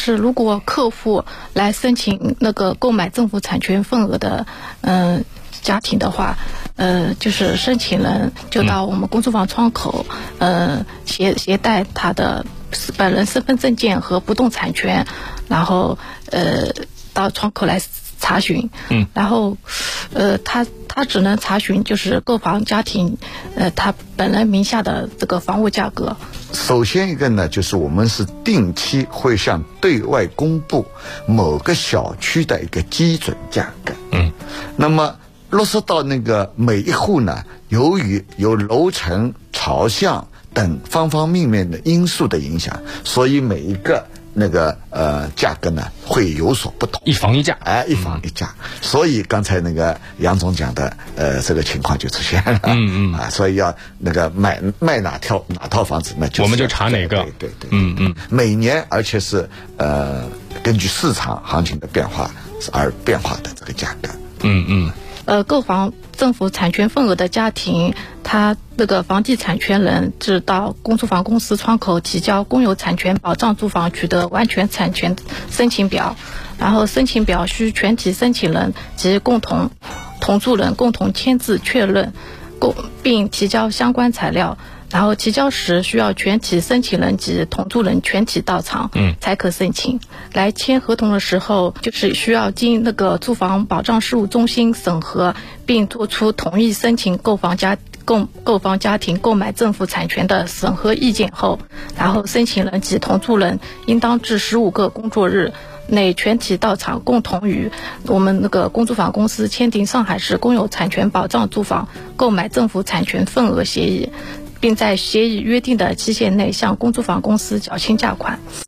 是如果客户来申请那个购买政府产权份额的，嗯。家庭的话，呃，就是申请人就到我们公租房窗口，呃，携携带他的本人身份证件和不动产权，然后呃到窗口来查询。嗯。然后，呃，他他只能查询就是购房家庭，呃，他本人名下的这个房屋价格。首先一个呢，就是我们是定期会向对外公布某个小区的一个基准价格。嗯。那么。落实到那个每一户呢，由于有楼层、朝向等方方面面的因素的影响，所以每一个那个呃价格呢会有所不同。一房一价，哎，一房一价。所以刚才那个杨总讲的，呃，这个情况就出现了。嗯嗯。啊，所以要那个买卖哪套哪套房子，那就我们就查哪个。对对对。嗯嗯。每年，而且是呃根据市场行情的变化而变化的这个价格。嗯嗯。呃，购房政府产权份额的家庭，他那个房地产权人至到公租房公司窗口提交公有产权保障住房取得完全产权申请表，然后申请表需全体申请人及共同同住人共同签字确认，共并提交相关材料。然后提交时需要全体申请人及同住人全体到场，嗯，才可申请。来签合同的时候，就是需要经那个住房保障事务中心审核，并作出同意申请购房家购购房家庭购买政府产权的审核意见后，然后申请人及同住人应当至十五个工作日内全体到场，共同与我们那个公租房公司签订上海市公有产权保障住房购买政府产权份额协议。并在协议约定的期限内向公租房公司缴清价款。